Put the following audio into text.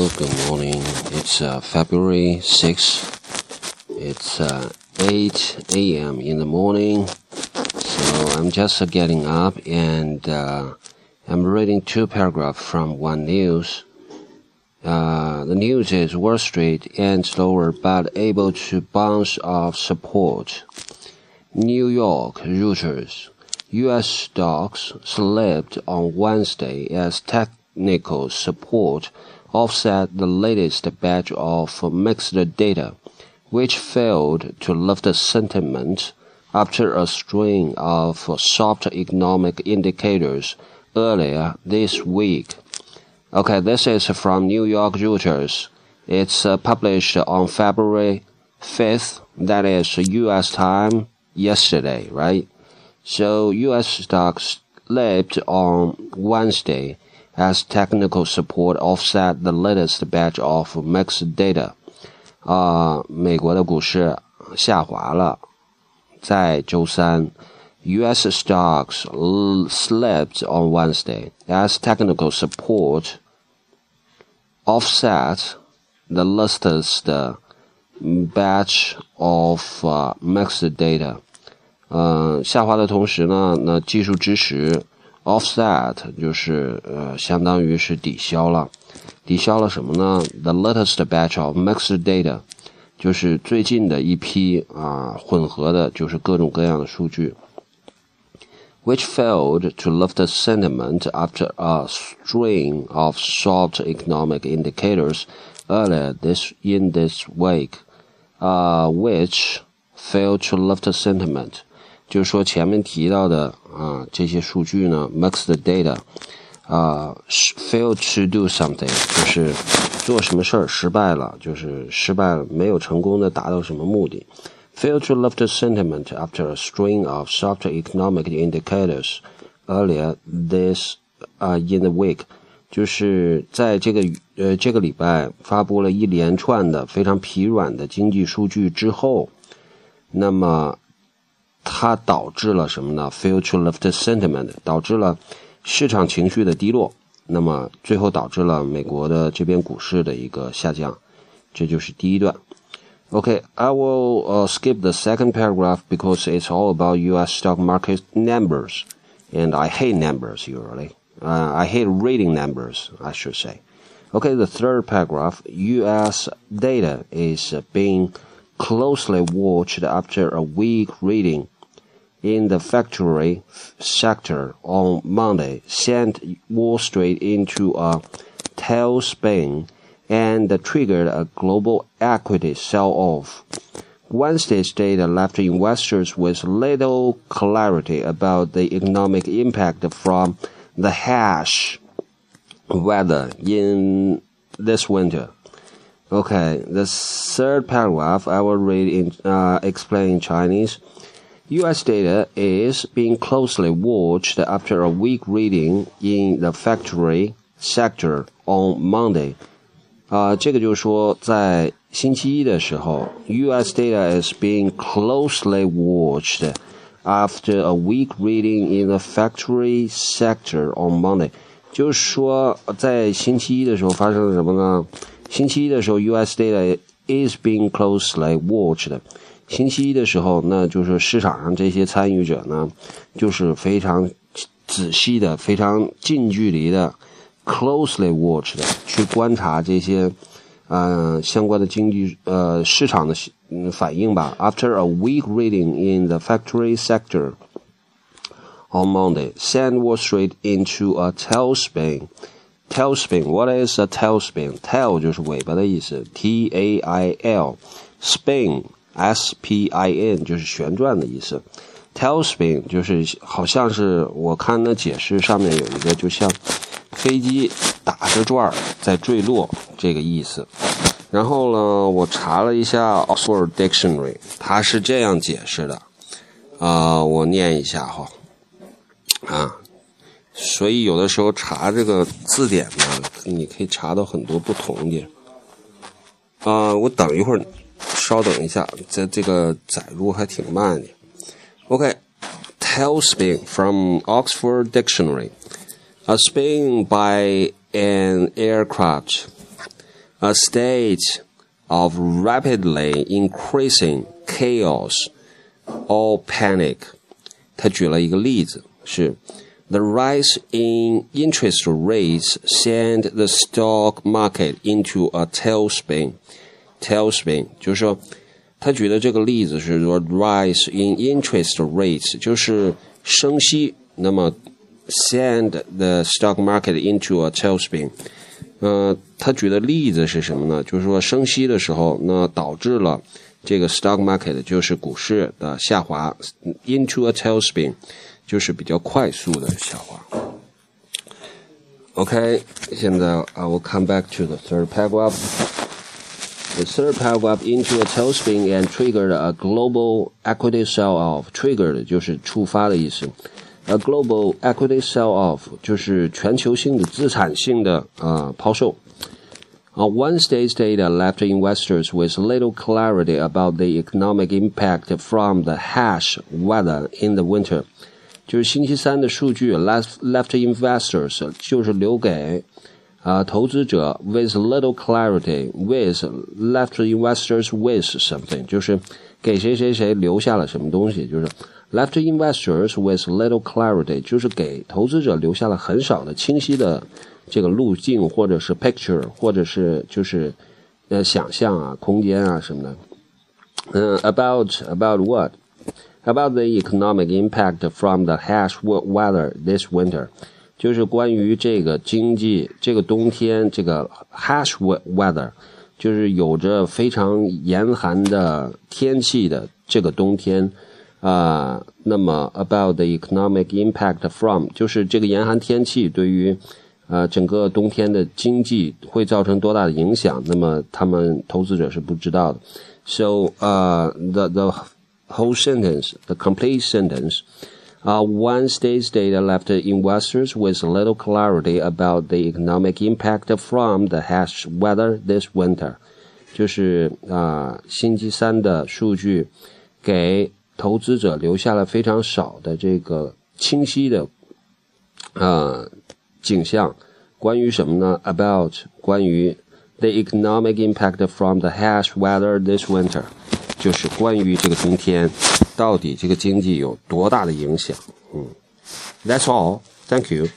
Good morning. It's uh, February 6th. It's uh, 8 a.m. in the morning. So I'm just uh, getting up and uh, I'm reading two paragraphs from one news. Uh, the news is Wall Street ends lower but able to bounce off support. New York, Reuters. U.S. stocks slipped on Wednesday as technical support offset the latest batch of mixed data, which failed to lift the sentiment after a string of soft economic indicators earlier this week. Okay, this is from New York Reuters. It's uh, published on February 5th, that is US time yesterday, right? So US stocks slipped on Wednesday as technical support offset the latest batch of mixed data. 啊，美国的股市下滑了，在周三。U.S. stocks slipped on Wednesday as technical support offset the latest batch of uh, mixed data. 呃，下滑的同时呢，那技术支持 offset 就是呃，相当于是抵消了，抵消了什么呢？The latest batch of mixed data 就是最近的一批啊混合的，就是各种各样的数据，which failed to lift sentiment after a string of soft economic indicators earlier this in this week, uh, which failed to lift sentiment. 就是说前面提到的啊这些数据呢，mixed data，啊，fail to do something，就是做什么事儿失败了，就是失败了，没有成功的达到什么目的。fail to lift sentiment after a string of soft economic indicators earlier this 啊 in the week，就是在这个呃这个礼拜发布了一连串的非常疲软的经济数据之后，那么。它导致了什么呢？Future lift sentiment 导致了市场情绪的低落，那么最后导致了美国的这边股市的一个下降，这就是第一段。Okay, I will uh, skip the second paragraph because it's all about U.S. stock market numbers, and I hate numbers usually. Uh, I hate reading numbers, I should say. Okay, the third paragraph, U.S. data is being closely watched after a weak reading in the factory sector on Monday sent Wall Street into a tailspin and triggered a global equity sell-off. Wednesday's data left investors with little clarity about the economic impact from the harsh weather in this winter. Okay, the third paragraph I will read in uh, explain in Chinese. U.S. data is being closely watched after a weak reading in the factory sector on Monday. 啊、呃，这个就是说，在星期一的时候，U.S. data is being closely watched after a weak reading in the factory sector on Monday。就是说，在星期一的时候发生了什么呢？星期一的时候，U.S. data is being closely watched。 星期一的时候，那就是市场上这些参与者呢，就是非常仔细的、非常近距离的 closely watched 去观察这些呃相关的经济呃市场的反应吧。After a weak reading in the factory sector on Monday, sent Wall Street into a tailspin. Tailspin, what is a tailspin? Tail 就是尾巴的意思，T A I L. Spin, S P I N 就是旋转的意思。Tailspin 就是好像是我看那解释上面有一个就像飞机打着转在坠落这个意思。然后呢，我查了一下 Oxford Dictionary，它是这样解释的。啊、我念一下哈。啊。所以有的时候查这个字典呢，你可以查到很多不同的。啊、我等一会儿，稍等一下，这这个载入还挺慢的。OK，tailspin、okay, from Oxford Dictionary, a spin by an aircraft. a state of rapidly increasing chaos or panic。他举了一个例子是。The rise in interest rates sent the stock market into a tailspin. Tailspin 就是说，他举的这个例子是说，rise in interest rates 就是升息，那么 send the stock market into a tailspin。呃，他举的例子是什么呢？就是说升息的时候，那导致了这个 stock market 就是股市的下滑，into a tailspin。就是比较快速的下滑。OK，现在 I will come back to the third paragraph. The third paragraph into a tailspin and triggered a global equity sell-off. Triggered 就是触发的意思。A global equity sell-off 就是全球性的资产性的啊抛售。On Wednesday's data left investors with little clarity about the economic impact from the harsh weather in the winter. 就是星期三的数据，left left investors 就是留给 啊投资者 with little clarity with left investors with something 就是给谁谁谁留下了什么东西，就是 left investors with little clarity 就是给投资者留下了很少的清晰的这个路径或者是 picture 或者是就是呃想象啊空间啊什么的，嗯 about about what about the economic impact from the harsh weather this winter， 就是关于这个经济这个冬天这个 harsh weather，就是有着非常严寒的天气的这个冬天啊、那么 about the economic impact from，就是这个严寒天气对于呃整个冬天的经济会造成多大的影响？那么他们投资者是不知道的。So 呃、the the whole sentence, the complete sentence. Uh, Wednesday's data left investors with little clarity about the economic impact from the harsh weather this winter. 就是啊、呃，星期三的数据给投资者留下了非常少的这个清晰的呃景象。关于什么呢？About 关于 the economic impact from the harsh weather this winter。 就是关于这个冬天，到底这个经济有多大的影响？嗯，That's all. Thank you.